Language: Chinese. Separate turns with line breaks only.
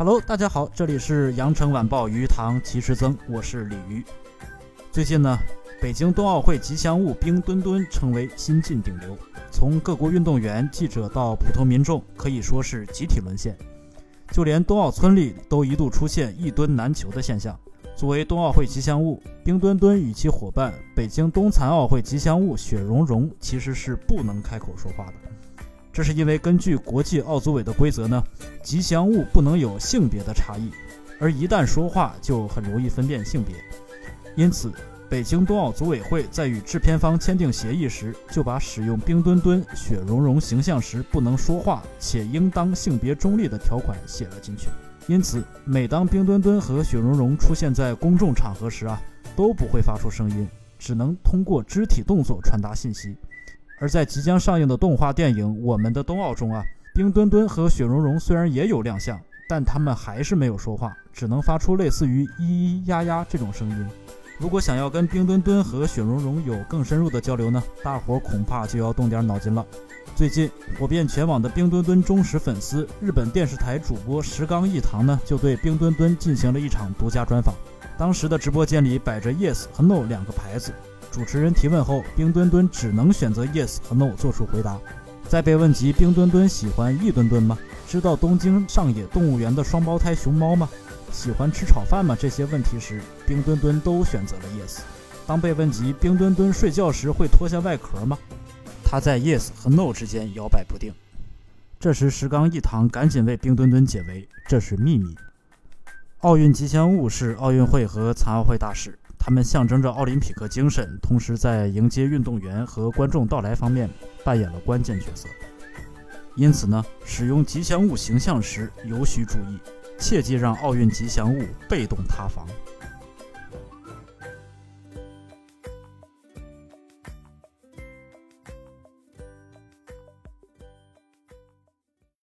Hello，大家好，这里是羊城晚报鱼塘奇石增，我是鲤鱼。最近呢，北京冬奥会吉祥物冰墩墩成为新晋顶流，从各国运动员、记者到普通民众，可以说是集体沦陷。就连冬奥村里都一度出现一墩难求的现象。作为冬奥会吉祥物，冰墩墩与其伙伴北京冬残奥会吉祥物雪容融其实是不能开口说话的。这是因为根据国际奥组委的规则呢，吉祥物不能有性别的差异，而一旦说话就很容易分辨性别。因此，北京冬奥组委会在与制片方签订协议时，就把使用冰墩墩、雪容融形象时不能说话且应当性别中立的条款写了进去。因此，每当冰墩墩和雪容融出现在公众场合时啊，都不会发出声音，只能通过肢体动作传达信息。而在即将上映的动画电影《我们的冬奥》中啊，冰墩墩和雪容融虽然也有亮相，但他们还是没有说话，只能发出类似于咿咿呀呀这种声音。如果想要跟冰墩墩和雪容融有更深入的交流呢，大伙恐怕就要动点脑筋了。最近火遍全网的冰墩墩忠实粉丝日本电视台主播石冈一堂呢，就对冰墩墩进行了一场独家专访。当时的直播间里摆着 Yes 和 No 两个牌子。主持人提问后，冰墩墩只能选择 yes 和 no 做出回答。在被问及冰墩墩喜欢一墩墩吗？知道东京上野动物园的双胞胎熊猫吗？喜欢吃炒饭吗？这些问题时，冰墩墩都选择了 yes。当被问及冰墩墩睡觉时会脱下外壳吗？他在 yes 和 no 之间摇摆不定。这时石刚一堂赶紧为冰墩墩解围：这是秘密。奥运吉祥物是奥运会和残奥会大使。他们象征着奥林匹克精神，同时在迎接运动员和观众到来方面扮演了关键角色。因此呢，使用吉祥物形象时，尤需注意，切忌让奥运吉祥物被动塌房。